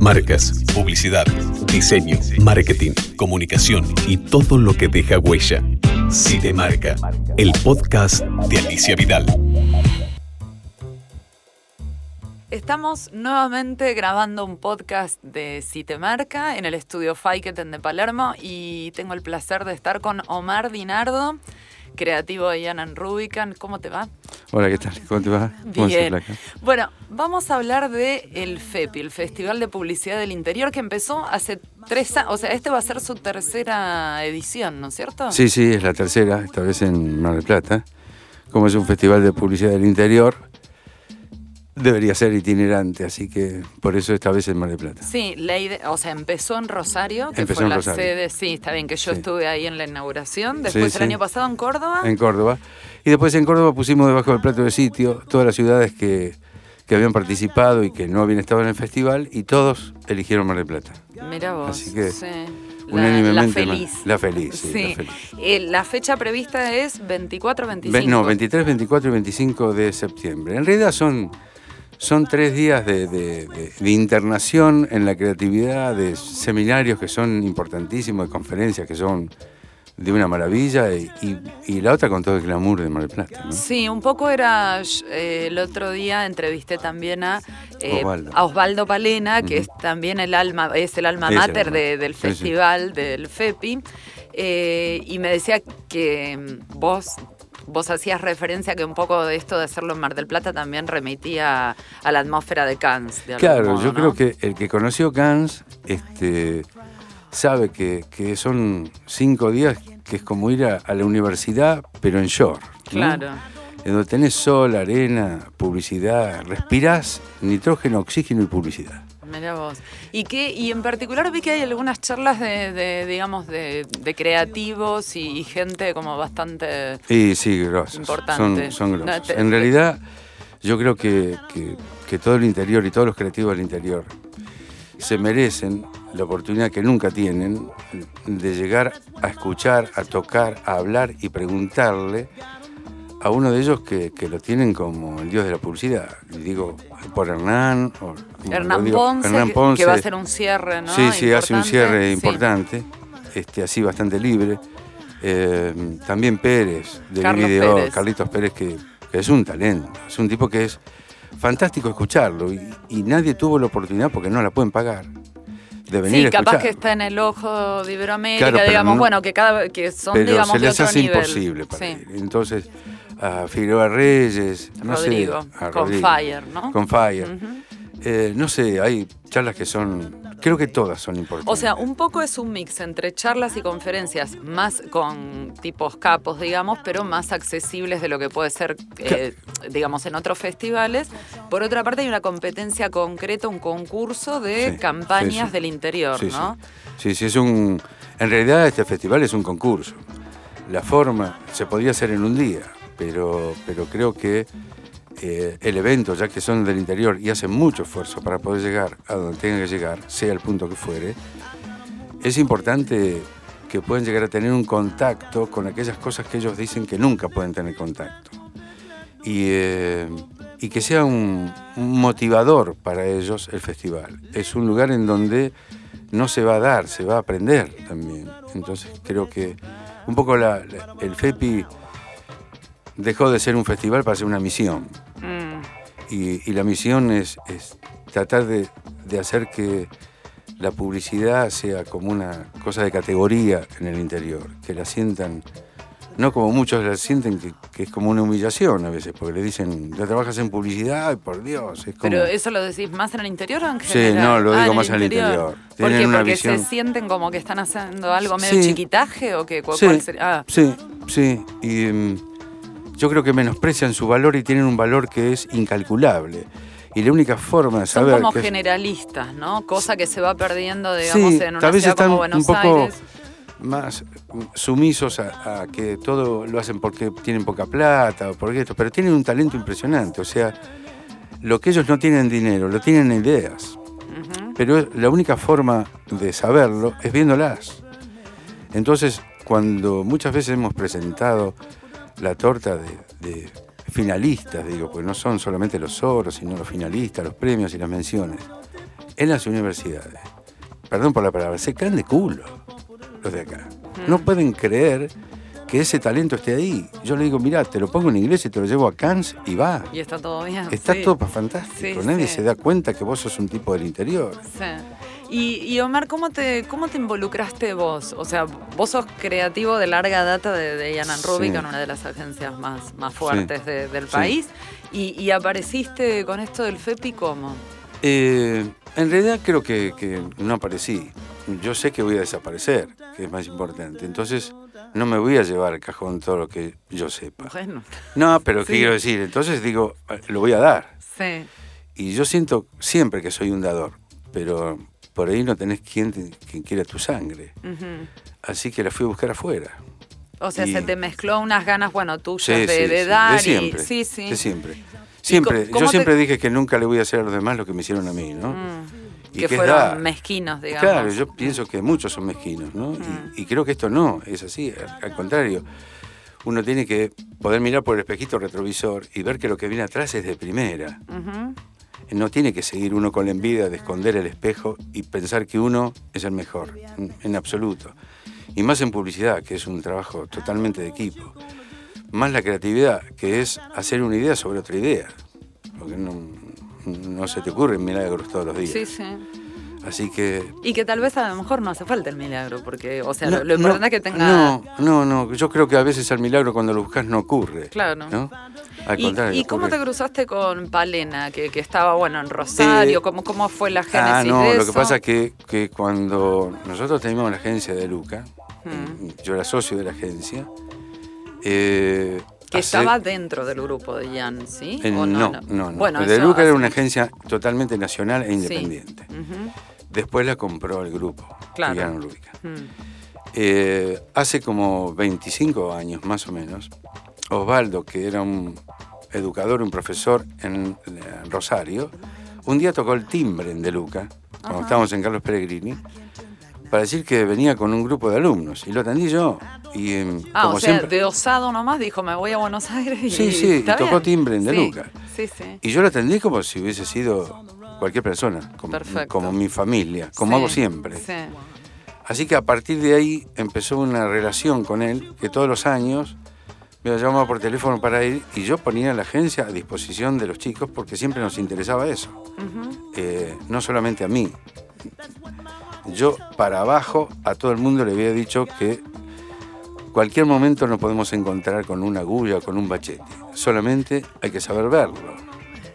Marcas, publicidad, diseño, marketing, comunicación y todo lo que deja huella. te Marca, el podcast de Alicia Vidal. Estamos nuevamente grabando un podcast de Marca en el estudio Faiketen de Palermo y tengo el placer de estar con Omar Dinardo creativo de Yanan Rubican. ¿Cómo te va? Hola, ¿qué tal? ¿Cómo te va? Bien. Bueno, vamos a hablar de el FEPI, el Festival de Publicidad del Interior, que empezó hace tres años. O sea, este va a ser su tercera edición, ¿no es cierto? Sí, sí, es la tercera, esta vez en Mar del Plata. Como es un festival de publicidad del interior, debería ser itinerante, así que por eso esta vez en Mar del Plata. Sí, la idea, o sea, empezó en Rosario, que fue la sede, sí, está bien que yo estuve ahí en la inauguración, después el año pasado en Córdoba. En Córdoba. Y después en Córdoba pusimos debajo del plato de sitio todas las ciudades que, que habían participado y que no habían estado en el festival y todos eligieron Mar del Plata. Mira vos. Así que unánimemente. La feliz. La feliz, sí. Eh, la, fecha prevista es 24, 25. no, 23, 24 y 25 de septiembre. En realidad son son tres días de, internación en la creatividad, de seminarios que son importantísimos, de conferencias que son de una maravilla y, la otra con todo el glamour de Mar del Plata. ¿no? Sí, un poco era, eh, el otro día entrevisté también a, eh, Osvaldo. Palena, que es también el alma, es el alma mater del festival, del FEPI, eh, y me decía que vos vos hacías referencia que un poco de esto de hacerlo en Mar del Plata también remitía a la atmósfera de Cannes. claro, yo creo que el que conoció Cannes este, sabe que, son cinco días que es como ir a, la universidad, pero en shore. Claro. En donde tenés sol, arena, publicidad, respirás nitrógeno, oxígeno y publicidad. Mira vos. ¿Y, qué, y en particular vi que hay algunas charlas de, digamos, de, creativos y, gente como bastante sí, sí, importante. Son, son en realidad, yo creo que, todo el interior y todos los creativos del interior se merecen la oportunidad que nunca tienen de llegar a escuchar, a tocar, a hablar y preguntarle a uno de ellos que, lo tienen como el dios de la publicidad. Digo, por Hernán. O, Hernán, Ponce, que, va a hacer un cierre, ¿no? Sí, sí, hace un cierre importante, este, así bastante libre. Eh, también Pérez, de video, Carlitos Pérez, que, es un talento, es un tipo que es fantástico escucharlo y, nadie tuvo la oportunidad porque no la pueden pagar. De venir sí, capaz que está en el ojo de Iberoamérica, digamos, bueno, que cada que son digamos se les de hace imposible para Entonces, a Figueroa Reyes, no Rodrigo, sé, con Fire, ¿no? Con Fire. Eh, no sé, hay charlas que son, creo que todas son importantes. O sea, un poco es un mix entre charlas y conferencias más con tipos capos, digamos, pero más accesibles de lo que puede ser, eh, digamos, en otros festivales. Por otra parte, hay una competencia concreta, un concurso de campañas del interior, ¿no? Sí. sí, es un... En realidad este festival es un concurso. La forma se podía hacer en un día pero, pero creo que eh, el evento, ya que son del interior y hacen mucho esfuerzo para poder llegar a donde tengan que llegar, sea el punto que fuere, es importante que puedan llegar a tener un contacto con aquellas cosas que ellos dicen que nunca pueden tener contacto. Y, eh, que sea un, motivador para ellos el festival. Es un lugar en donde no se va a dar, se va a aprender también. Entonces creo que un poco el FEPI dejó de ser un festival para ser una misión. Mm. Y, la misión es, tratar de, hacer que la publicidad sea como una cosa de categoría en el interior, que la sientan, no como muchos la sienten, que, es como una humillación a veces, porque le dicen, ya trabajas en publicidad, por Dios. Es Pero eso lo decís más en el interior o en general? Sí, no, lo digo ah, más en el interior. ¿Por qué? Porque se sienten como que están haciendo algo medio chiquitaje o que sí, ah. sí, sí, y... Yo creo que menosprecian su valor y tienen un valor que es incalculable. Y la única forma de saber. Son como generalistas, ¿no? Cosa que se va perdiendo, digamos, en una tal vez ciudad están como Buenos un poco Aires. Más sumisos a, que todo lo hacen porque tienen poca plata o por esto, pero tienen un talento impresionante. O sea, lo que ellos no tienen dinero, lo tienen ideas. Pero la única forma de saberlo es viéndolas. Entonces, cuando muchas veces hemos presentado la torta de, finalistas, digo, porque no son solamente los oros, sino los finalistas, los premios y las menciones. en las universidades, perdón por la palabra, se caen de culo los de acá. No mm. pueden creer que ese talento esté ahí. Yo le digo, mira, te lo pongo en inglés y te lo llevo a Cannes y va. Y está todo bien. Está todo fantástico. Nadie se da cuenta que vos sos un tipo del interior. Sí. Y, Omar, ¿cómo te, ¿cómo te involucraste vos? O sea, vos sos creativo de larga data de, de Ian Rubik, en una de las agencias más, más fuertes del país. Y, apareciste con esto del FEPI cómo? Eh, en realidad creo que, que no aparecí. Yo sé que voy a desaparecer, que es más importante. Entonces no me voy a llevar al cajón todo lo que yo sepa. Bueno. No, pero ¿qué quiero decir? Entonces digo, lo voy a dar. Sí. Y yo siento siempre que soy un dador, pero por ahí no tenés quien, quien quiera tu sangre. Así que la fui a buscar afuera. O sea, se te mezcló unas ganas, bueno, tuyas de, dar. De siempre. sí, sí. De siempre. Siempre. Yo siempre dije que nunca le voy a hacer a los demás lo que me hicieron a mí, ¿no? Mm. que, fueron mezquinos, digamos. Claro, yo pienso que muchos son mezquinos, ¿no? Mm. Y, creo que esto no es así, al, contrario. Uno tiene que poder mirar por el espejito retrovisor y ver que lo que viene atrás es de primera no tiene que seguir uno con la envidia de esconder el espejo y pensar que uno es el mejor, en absoluto. Y más en publicidad, que es un trabajo totalmente de equipo. Más la creatividad, que es hacer una idea sobre otra idea. Porque no, se te ocurren milagros todos los días. Sí, sí. Así que... Y que tal vez a lo mejor no hace falta el milagro, porque, o sea, lo, importante es que tenga... No, no, no, yo creo que a veces el milagro cuando lo buscas no ocurre. Claro. ¿no? ¿Y, cómo te cruzaste con Palena, que, estaba, bueno, en Rosario? Eh, ¿Cómo, ¿Cómo fue la génesis ah, no, lo que pasa es que, que cuando nosotros teníamos la agencia de Luca, mm. yo era socio de la agencia, eh, que estaba dentro del grupo de Jan, ¿sí? no, no, no, Bueno, de Luca era una agencia totalmente nacional e independiente. Después la compró el grupo, claro. Jan mm. eh, hace como 25 años más o menos, Osvaldo, que era un educador, un profesor en, Rosario, un día tocó el timbre en De Luca, cuando estábamos en Carlos Peregrini, para decir que venía con un grupo de alumnos. Y lo atendí yo. Y, em, ah, o sea, de osado nomás dijo, me voy a Buenos Aires y Sí, sí, y tocó timbre en De Luca. Sí, sí. Y yo lo atendí como si hubiese sido cualquier persona, como, como mi familia, como hago siempre. Sí. Así que a partir de ahí empezó una relación con él que todos los años me llamaba por teléfono para ir y yo ponía la agencia a disposición de los chicos porque siempre nos interesaba eso. Eh, no solamente a mí. Yo para abajo a todo el mundo le había dicho que cualquier momento nos podemos encontrar con una agulla o con un bachete. Solamente hay que saber verlo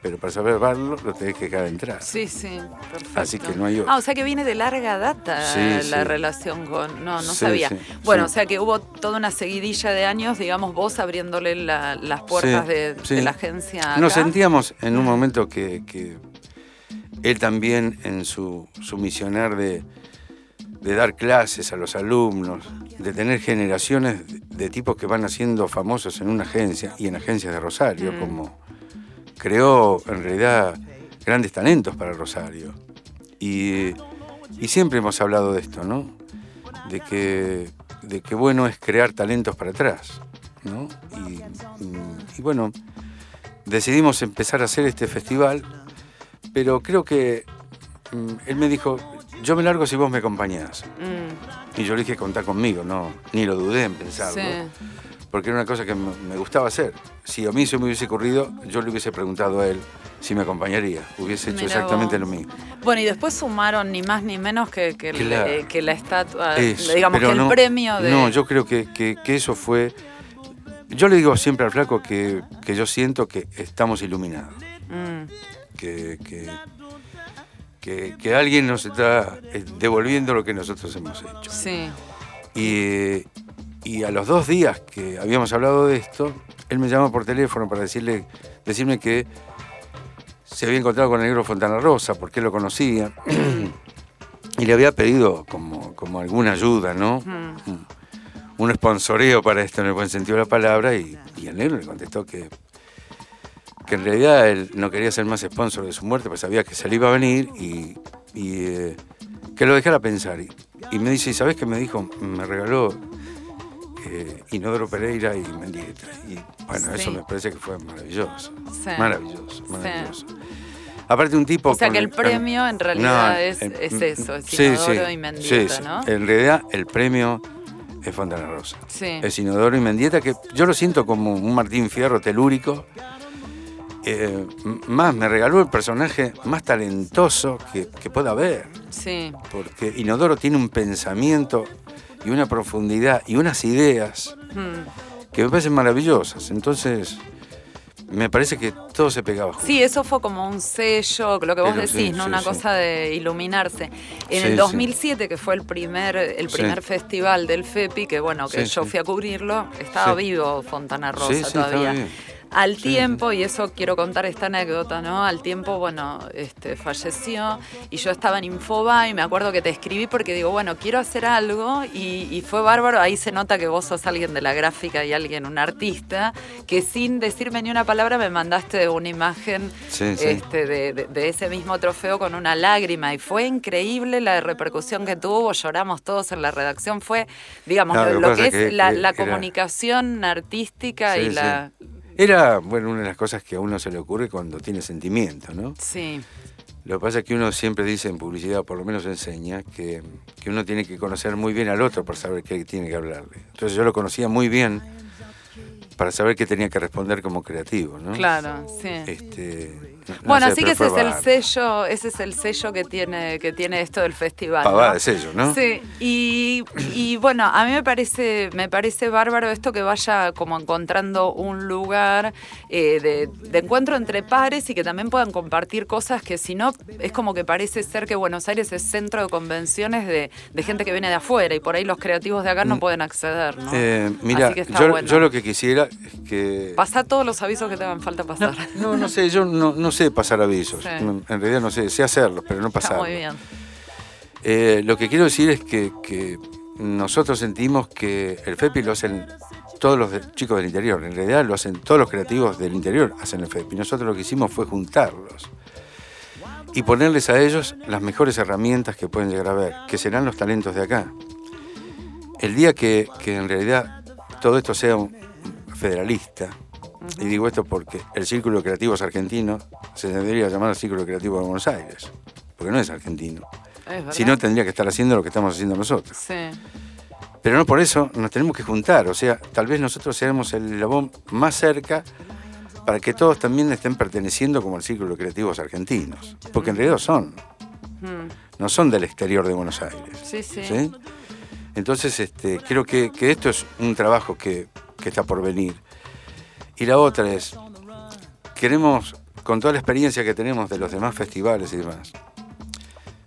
pero para saber verlo lo tenés que dejar entrar. Sí, sí, perfecto. Así que no hay Ah, o sea que viene de larga data la relación con... No, no sabía. bueno, o sea que hubo toda una seguidilla de años, digamos, vos abriéndole las puertas de, la agencia. Nos sentíamos en un momento que, él también en su, su misionar de, dar clases a los alumnos, de tener generaciones de, tipos que van haciendo famosos en una agencia y en agencias de Rosario, mm. como creó en realidad grandes talentos para Rosario. Y, siempre hemos hablado de esto, ¿no? De que, de que bueno es crear talentos para atrás, ¿no? Y, bueno, decidimos empezar a hacer este festival, pero creo que mm, él me dijo, yo me largo si vos me acompañás. Mm. Y yo le dije, contá conmigo, no, ni lo dudé en pensarlo porque era una cosa que me gustaba hacer. Si a mí se me hubiese ocurrido, yo le hubiese preguntado a él si me acompañaría. Hubiese hecho exactamente lo mismo. Bueno, y después sumaron ni más ni menos que, que, la estatua, digamos que el premio de... No, yo creo que, eso fue... Yo le digo siempre al flaco que, yo siento que estamos iluminados. Mm. Que, que, alguien nos está eh, devolviendo lo que nosotros hemos hecho. Sí. Y, y a los dos días que habíamos hablado de esto, él me llama por teléfono para decirle, decirme que se había encontrado con el negro Fontana Rosa, porque él lo conocía, y le había pedido como, como alguna ayuda, ¿no? Un sponsoreo para esto en el buen sentido de la palabra, y, el negro le contestó que, que en realidad él no quería ser más sponsor de su muerte, pues sabía que se le iba a venir y, eh, que lo dejara pensar. Y, y me dice, ¿y sabes qué me dijo? Me regaló eh, Inodoro Pereira y Mendieta. Y bueno, eso me parece que fue maravilloso. Maravilloso, maravilloso. Aparte un tipo... O sea que el premio en realidad es, eso, es Inodoro y Mendieta, ¿no? En realidad el premio es Fontana Rosa. Es Inodoro y Mendieta, que yo lo siento como un Martín Fierro telúrico. Eh, más me regaló el personaje más talentoso que, pueda haber. Sí. Porque Inodoro tiene un pensamiento y una profundidad y unas ideas hmm. que me parecen maravillosas. Entonces, me parece que todo se pegaba Sí, eso fue como un sello, lo que vos decís, ¿no? Una cosa de iluminarse. En el 2007, que fue el primer, el primer festival del FEPI, que bueno, que yo fui a cubrirlo, estaba vivo Fontana Rosa todavía. Al tiempo, y eso quiero contar esta anécdota, ¿no? Al tiempo, bueno, este, falleció y yo estaba en Infoba y me acuerdo que te escribí porque digo, bueno, quiero hacer algo y, fue bárbaro. Ahí se nota que vos sos alguien de la gráfica y alguien, un artista, que sin decirme ni una palabra me mandaste una imagen este, de, ese mismo trofeo con una lágrima y fue increíble la repercusión que tuvo. Lloramos todos en la redacción. Fue, digamos, lo, que, es la, comunicación artística y la era, bueno, una de las cosas que a uno se le ocurre cuando tiene sentimiento, ¿no? Sí. Lo que pasa es que uno siempre dice en publicidad, por lo menos enseña, que, que uno tiene que conocer muy bien al otro para saber qué tiene que hablarle. Entonces yo lo conocía muy bien para saber qué tenía que responder como creativo, ¿no? Claro, sí. Este, bueno, así que ese es el sello, ese es el sello que tiene, que tiene esto del festival. Pavada de sello, ¿no? Sí. Y, bueno, a mí me parece, me parece bárbaro esto que vaya como encontrando un lugar eh, de, encuentro entre pares y que también puedan compartir cosas que si no, es como que parece ser que Buenos Aires es centro de convenciones de, gente que viene de afuera y por ahí los creativos de acá no mm. pueden acceder, ¿no? Eh, mira, yo, lo que quisiera es que... Pasa todos los avisos que te hagan falta pasar. No, no, sé, yo no, no sé pasar avisos. En realidad no sé, sé hacerlos, pero no pasar. Muy bien. Eh, lo que quiero decir es que, nosotros sentimos que el FEPI lo hacen todos los chicos del interior. En realidad lo hacen todos los creativos del interior, hacen el FEPI. Nosotros lo que hicimos fue juntarlos y ponerles a ellos las mejores herramientas que pueden llegar a ver, que serán los talentos de acá. El día que, que en realidad todo esto sea un federalista, y digo esto porque el Círculo Creativo es argentino, se debería llamar el Círculo Creativo de Buenos Aires, porque no es argentino. si no, tendría que estar haciendo lo que estamos haciendo nosotros. Sí. Pero no por eso nos tenemos que juntar, o sea, tal vez nosotros seamos el eslabón más cerca para que todos también estén perteneciendo como el Círculo Creativos argentinos, porque en realidad son. No son del exterior de Buenos Aires. Sí, sí. Entonces, este, creo que, esto es un trabajo que, que está por venir y la otra es, queremos, con toda la experiencia que tenemos de los demás festivales y demás,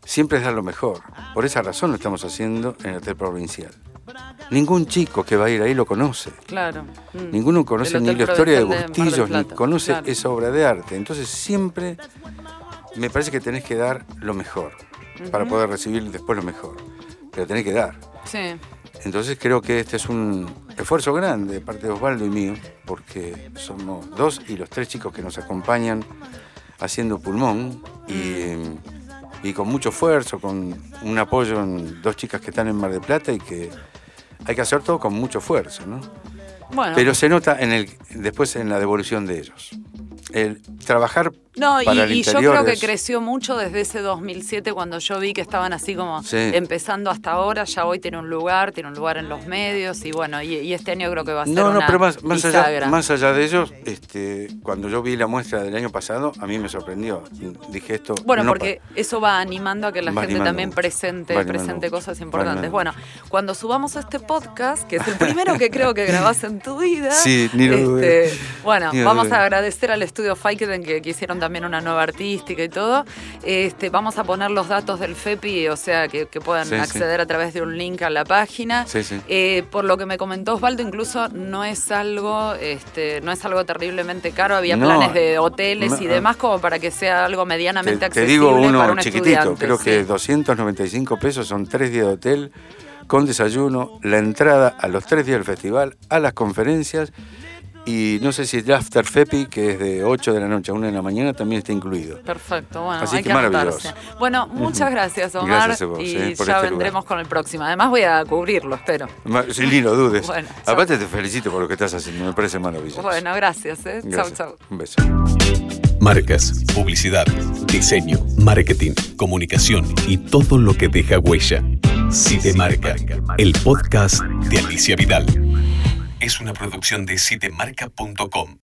siempre es dar lo mejor. Por esa razón lo estamos haciendo en el Hotel Provincial. Ningún chico que va a ir ahí lo conoce. Claro. Mm. Ninguno conoce ni la historia de Bustillos, ni conoce esa obra de arte. Entonces siempre me parece que tenés que dar lo mejor para poder recibir después lo mejor. Pero tenés que dar. Sí. Entonces creo que este es un esfuerzo grande de parte de Osvaldo y mío, porque somos dos y los tres chicos que nos acompañan haciendo pulmón y, con mucho esfuerzo, con un apoyo en dos chicas que están en Mar del Plata y que hay que hacer todo con mucho esfuerzo, ¿no? Pero se nota en el, después en la devolución de ellos. El trabajar no, y, yo creo que creció mucho desde ese 2007 cuando yo vi que estaban así como empezando hasta ahora. Ya hoy tiene un lugar, tiene un lugar en los medios y bueno, y, este año creo que va a ser no, no, pero más, más allá, más allá de ellos, este, cuando yo vi la muestra del año pasado, a mí me sorprendió. Dije esto. Bueno, porque eso va animando a que la gente también presente, presente cosas importantes. Bueno, cuando subamos este podcast, que es el primero que creo que grabás en tu vida, sí, ni este, bueno, vamos a agradecer al estudio Fiketen que quisieron también una nueva artística y todo. Este, vamos a poner los datos del FEPI, o sea, que, puedan acceder a través de un link a la página. Eh, por lo que me comentó Osvaldo, incluso no es algo, este, no es algo terriblemente caro. Había planes de hoteles y demás como para que sea algo medianamente accesible. Te digo uno chiquitito, creo que 295 pesos son tres días de hotel con desayuno, la entrada a los tres días del festival, a las conferencias Y no sé si el After Fepi, que es de 8 de la noche a 1 de la mañana, también está incluido. Perfecto, bueno, Así hay que, maravilloso. Bueno, muchas gracias, Omar. Gracias a vos, y eh, ya este vendremos con el próximo. Además, voy a cubrirlo, espero. Sin ni lo dudes. Bueno, Aparte, te felicito por lo que estás haciendo, me parece maravilloso. Bueno, gracias. ¿eh? Chau, chau. Un beso. Marcas, publicidad, diseño, marketing, comunicación y todo lo que deja huella. Si te marca, el podcast de Alicia Vidal. Es una producción de sitemarca.com.